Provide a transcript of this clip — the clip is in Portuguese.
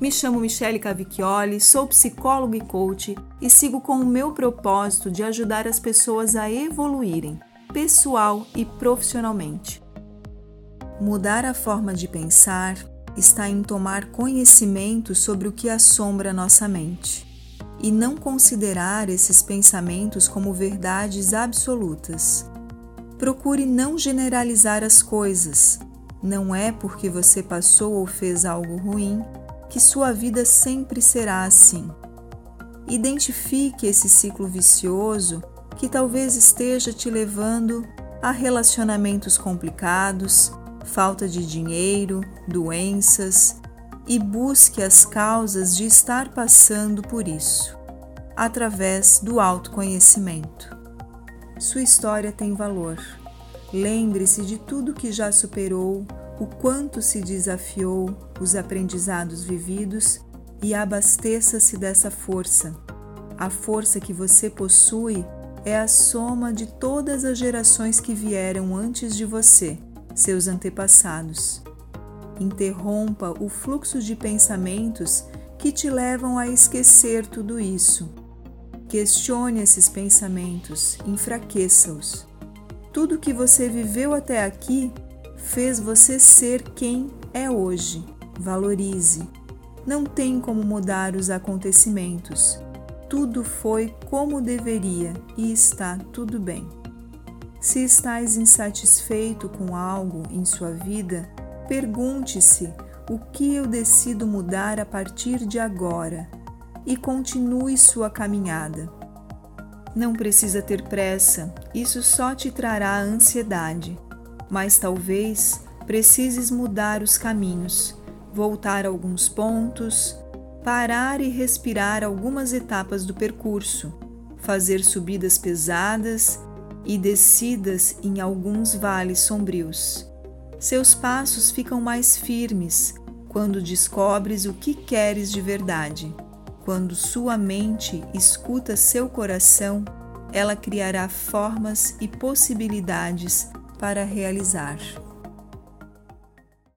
Me chamo Michele Cavicchioli, sou psicóloga e coach e sigo com o meu propósito de ajudar as pessoas a evoluírem, pessoal e profissionalmente. Mudar a forma de pensar está em tomar conhecimento sobre o que assombra nossa mente e não considerar esses pensamentos como verdades absolutas. Procure não generalizar as coisas. Não é porque você passou ou fez algo ruim que sua vida sempre será assim. Identifique esse ciclo vicioso que talvez esteja te levando a relacionamentos complicados, falta de dinheiro, doenças e busque as causas de estar passando por isso, através do autoconhecimento. Sua história tem valor. Lembre-se de tudo que já superou o quanto se desafiou os aprendizados vividos e abasteça-se dessa força. A força que você possui é a soma de todas as gerações que vieram antes de você, seus antepassados. Interrompa o fluxo de pensamentos que te levam a esquecer tudo isso. Questione esses pensamentos, enfraqueça-os. Tudo que você viveu até aqui fez você ser quem é hoje. Valorize. Não tem como mudar os acontecimentos. Tudo foi como deveria e está tudo bem. Se estás insatisfeito com algo em sua vida, pergunte-se o que eu decido mudar a partir de agora e continue sua caminhada. Não precisa ter pressa, isso só te trará ansiedade mas talvez precises mudar os caminhos, voltar alguns pontos, parar e respirar algumas etapas do percurso, fazer subidas pesadas e descidas em alguns vales sombrios. Seus passos ficam mais firmes quando descobres o que queres de verdade. Quando sua mente escuta seu coração, ela criará formas e possibilidades para realizar.